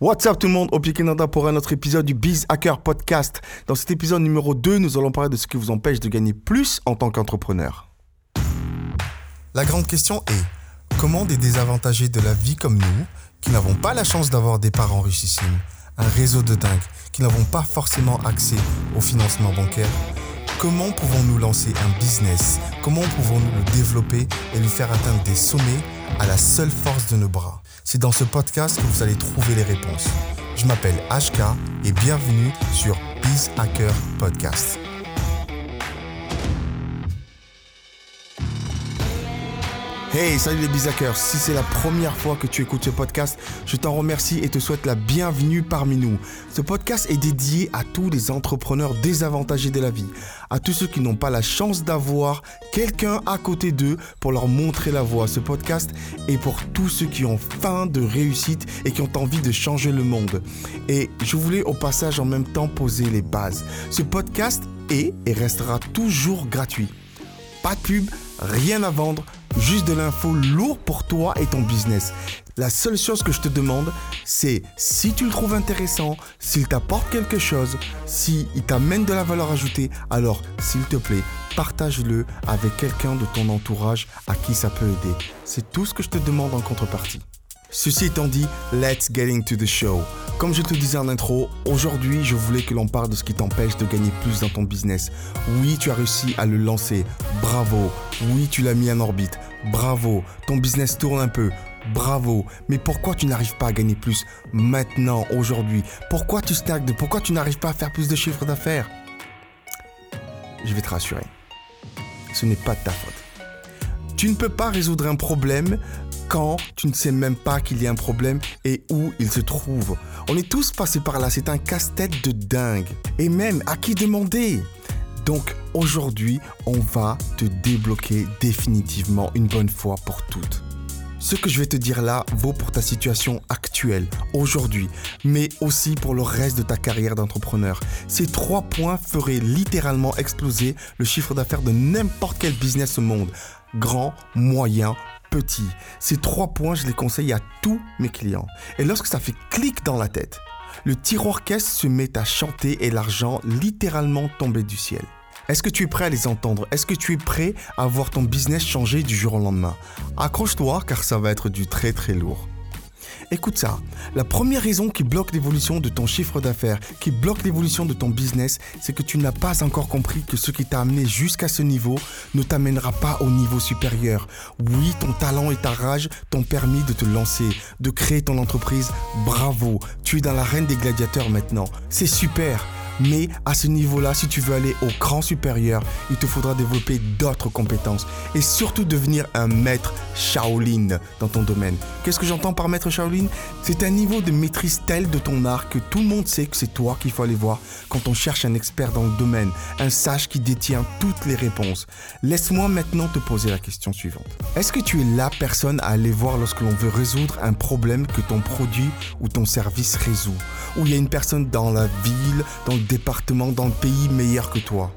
What's up tout le monde, Opi Canada pour un autre épisode du Biz Hacker Podcast. Dans cet épisode numéro 2, nous allons parler de ce qui vous empêche de gagner plus en tant qu'entrepreneur. La grande question est, comment des désavantagés de la vie comme nous, qui n'avons pas la chance d'avoir des parents richissimes, un réseau de dingue, qui n'avons pas forcément accès au financement bancaire, comment pouvons-nous lancer un business? Comment pouvons-nous le développer et lui faire atteindre des sommets à la seule force de nos bras? C'est dans ce podcast que vous allez trouver les réponses. Je m'appelle HK et bienvenue sur Biz Hacker Podcast. Hey, salut les Bizackers. Si c'est la première fois que tu écoutes ce podcast, je t'en remercie et te souhaite la bienvenue parmi nous. Ce podcast est dédié à tous les entrepreneurs désavantagés de la vie, à tous ceux qui n'ont pas la chance d'avoir quelqu'un à côté d'eux pour leur montrer la voie. Ce podcast est pour tous ceux qui ont faim de réussite et qui ont envie de changer le monde. Et je voulais au passage en même temps poser les bases. Ce podcast est et restera toujours gratuit. Pas de pub, rien à vendre juste de l'info lourd pour toi et ton business. La seule chose que je te demande, c'est si tu le trouves intéressant, s'il t'apporte quelque chose, s'il t'amène de la valeur ajoutée, alors s'il te plaît, partage-le avec quelqu'un de ton entourage à qui ça peut aider. C'est tout ce que je te demande en contrepartie. Ceci étant dit, let's get into the show. Comme je te disais en intro, aujourd'hui je voulais que l'on parle de ce qui t'empêche de gagner plus dans ton business. Oui, tu as réussi à le lancer, bravo. Oui, tu l'as mis en orbite, bravo. Ton business tourne un peu, bravo. Mais pourquoi tu n'arrives pas à gagner plus maintenant, aujourd'hui? Pourquoi tu stagnes? Pourquoi tu n'arrives pas à faire plus de chiffre d'affaires? Je vais te rassurer. Ce n'est pas de ta faute. Tu ne peux pas résoudre un problème quand tu ne sais même pas qu'il y a un problème et où il se trouve. On est tous passés par là, c'est un casse-tête de dingue. Et même, à qui demander? Donc aujourd'hui, on va te débloquer définitivement une bonne fois pour toutes. Ce que je vais te dire là vaut pour ta situation actuelle, aujourd'hui, mais aussi pour le reste de ta carrière d'entrepreneur. Ces trois points feraient littéralement exploser le chiffre d'affaires de n'importe quel business au monde. Grand, moyen petit. Ces trois points, je les conseille à tous mes clients. Et lorsque ça fait clic dans la tête, le tiroir caisse se met à chanter et l'argent littéralement tomber du ciel. Est-ce que tu es prêt à les entendre? Est-ce que tu es prêt à voir ton business changer du jour au lendemain? Accroche-toi car ça va être du très très lourd. Écoute ça, la première raison qui bloque l'évolution de ton chiffre d'affaires, qui bloque l'évolution de ton business, c'est que tu n'as pas encore compris que ce qui t'a amené jusqu'à ce niveau ne t'amènera pas au niveau supérieur. Oui, ton talent et ta rage t'ont permis de te lancer, de créer ton entreprise. Bravo, tu es dans l'arène des gladiateurs maintenant. C'est super. Mais à ce niveau-là, si tu veux aller au cran supérieur, il te faudra développer d'autres compétences et surtout devenir un maître Shaolin dans ton domaine. Qu'est-ce que j'entends par maître Shaolin? C'est un niveau de maîtrise tel de ton art que tout le monde sait que c'est toi qu'il faut aller voir quand on cherche un expert dans le domaine, un sage qui détient toutes les réponses. Laisse-moi maintenant te poser la question suivante. Est-ce que tu es la personne à aller voir lorsque l'on veut résoudre un problème que ton produit ou ton service résout? Ou il y a une personne dans la ville, dans le département dans le pays meilleur que toi.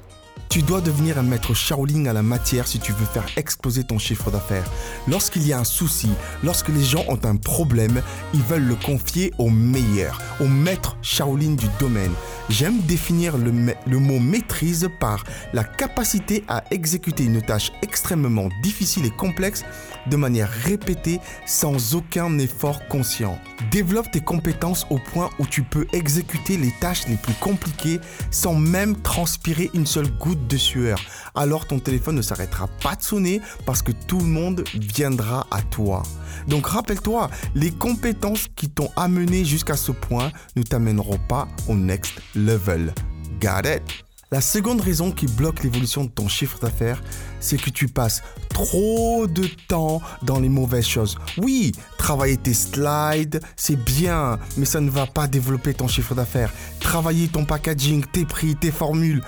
Tu dois devenir un maître Shaolin à la matière si tu veux faire exploser ton chiffre d'affaires. Lorsqu'il y a un souci, lorsque les gens ont un problème, ils veulent le confier au meilleur, au maître Shaolin du domaine. J'aime définir le, le, mot maîtrise par la capacité à exécuter une tâche extrêmement difficile et complexe de manière répétée sans aucun effort conscient. Développe tes compétences au point où tu peux exécuter les tâches les plus compliquées sans même transpirer une seule goutte de sueur. Alors ton téléphone ne s'arrêtera pas de sonner parce que tout le monde viendra à toi. Donc rappelle-toi, les compétences qui t'ont amené jusqu'à ce point ne t'amèneront pas au next level. Got it? La seconde raison qui bloque l'évolution de ton chiffre d'affaires, c'est que tu passes trop de temps dans les mauvaises choses. Oui, travailler tes slides, c'est bien, mais ça ne va pas développer ton chiffre d'affaires. Travailler ton packaging, tes prix, tes formules,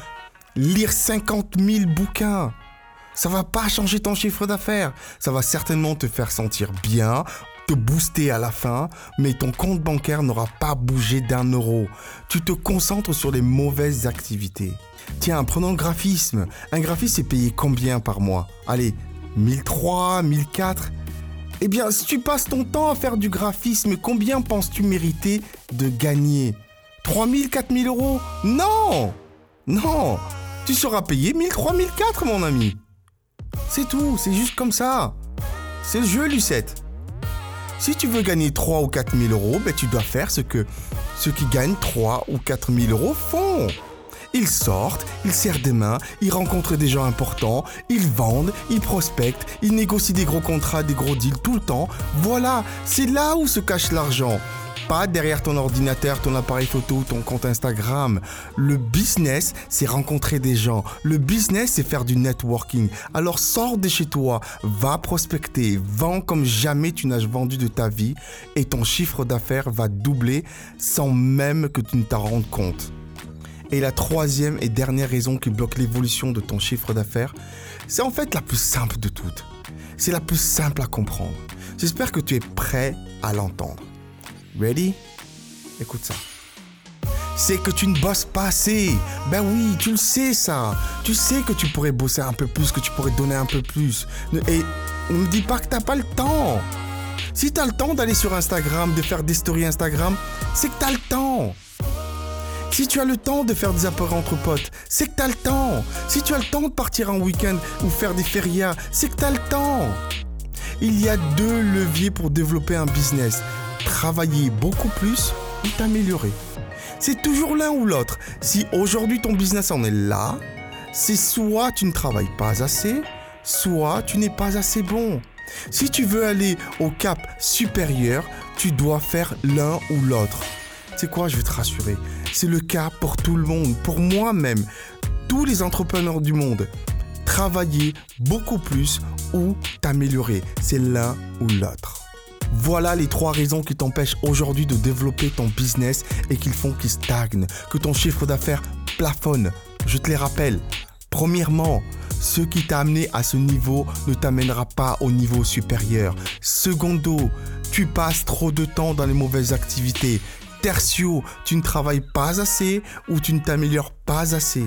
lire 50 000 bouquins. Ça va pas changer ton chiffre d'affaires. Ça va certainement te faire sentir bien, te booster à la fin, mais ton compte bancaire n'aura pas bougé d'un euro. Tu te concentres sur les mauvaises activités. Tiens, prenons graphisme. Un graphiste est payé combien par mois? Allez, 1003, 1004 Eh bien, si tu passes ton temps à faire du graphisme, combien penses-tu mériter de gagner? 3000, 4000 euros? Non Non Tu seras payé 1000, 3000, 4 mon ami. C'est tout, c'est juste comme ça. C'est le jeu, Lucette. Si tu veux gagner 3 ou 4 000 euros, ben tu dois faire ce que ceux qui gagnent 3 ou 4 000 euros font. Ils sortent, ils serrent des mains, ils rencontrent des gens importants, ils vendent, ils prospectent, ils négocient des gros contrats, des gros deals tout le temps. Voilà, c'est là où se cache l'argent pas derrière ton ordinateur, ton appareil photo, ton compte Instagram. Le business, c'est rencontrer des gens. Le business, c'est faire du networking. Alors sors de chez toi, va prospecter, vends comme jamais tu n'as vendu de ta vie et ton chiffre d'affaires va doubler sans même que tu ne t'en rendes compte. Et la troisième et dernière raison qui bloque l'évolution de ton chiffre d'affaires, c'est en fait la plus simple de toutes. C'est la plus simple à comprendre. J'espère que tu es prêt à l'entendre. Ready? Écoute ça. C'est que tu ne bosses pas assez. Ben oui, tu le sais ça. Tu sais que tu pourrais bosser un peu plus, que tu pourrais donner un peu plus. Et ne me dis pas que tu n'as pas le temps. Si tu as le temps d'aller sur Instagram, de faire des stories Instagram, c'est que tu as le temps. Si tu as le temps de faire des apports entre potes, c'est que tu as le temps. Si tu as le temps de partir en week-end ou faire des férias, c'est que tu as le temps. Il y a deux leviers pour développer un business travailler beaucoup plus ou t'améliorer. C'est toujours l'un ou l'autre. Si aujourd'hui ton business en est là, c'est soit tu ne travailles pas assez, soit tu n'es pas assez bon. Si tu veux aller au cap supérieur, tu dois faire l'un ou l'autre. C'est quoi, je vais te rassurer. C'est le cas pour tout le monde, pour moi-même, tous les entrepreneurs du monde. Travailler beaucoup plus ou t'améliorer, c'est l'un ou l'autre. Voilà les trois raisons qui t'empêchent aujourd'hui de développer ton business et qui font qu'il stagne, que ton chiffre d'affaires plafonne. Je te les rappelle. Premièrement, ce qui t'a amené à ce niveau ne t'amènera pas au niveau supérieur. Secondo, tu passes trop de temps dans les mauvaises activités. Tertio, tu ne travailles pas assez ou tu ne t'améliores pas assez.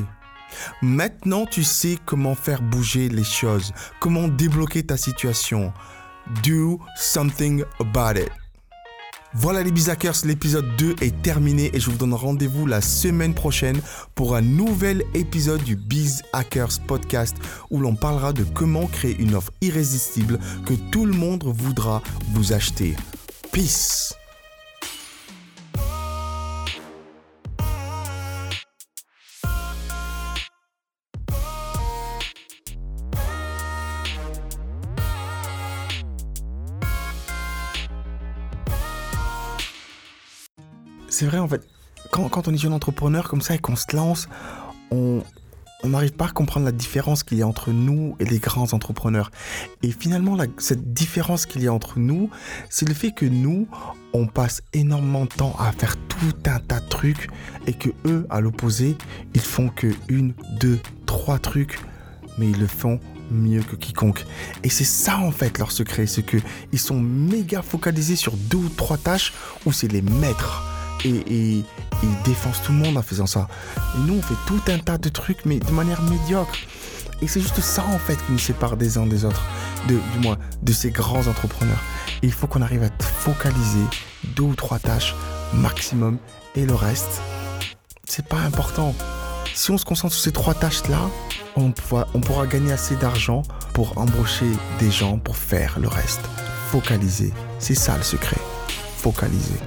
Maintenant, tu sais comment faire bouger les choses, comment débloquer ta situation. Do something about it. Voilà les Bizakers, l'épisode 2 est terminé et je vous donne rendez-vous la semaine prochaine pour un nouvel épisode du Biz Hackers podcast où l'on parlera de comment créer une offre irrésistible que tout le monde voudra vous acheter. Peace c'est vrai en fait, quand, on est jeune entrepreneur comme ça et qu'on se lance, on n'arrive pas à comprendre la différence qu'il y a entre nous et les grands entrepreneurs. Et finalement, cette différence qu'il y a entre nous, c'est le fait que nous, on passe énormément de temps à faire tout un tas de trucs et que eux, à l'opposé, ils font que une, deux, trois trucs, mais ils le font mieux que quiconque. Et c'est ça en fait leur secret, c'est que ils sont méga focalisés sur deux ou trois tâches où c'est les maîtres et, ils défoncent tout le monde en faisant ça. Et nous, on fait tout un tas de trucs, mais de manière médiocre. Et c'est juste ça, en fait, qui nous sépare des uns des autres, du moins, de ces grands entrepreneurs. il faut qu'on arrive à focaliser deux ou trois tâches maximum, et le reste, c'est pas important. Si on se concentre sur ces trois tâches-là, on pourra, on pourra gagner assez d'argent pour embaucher des gens pour faire le reste. Focaliser, c'est ça le secret. Focaliser.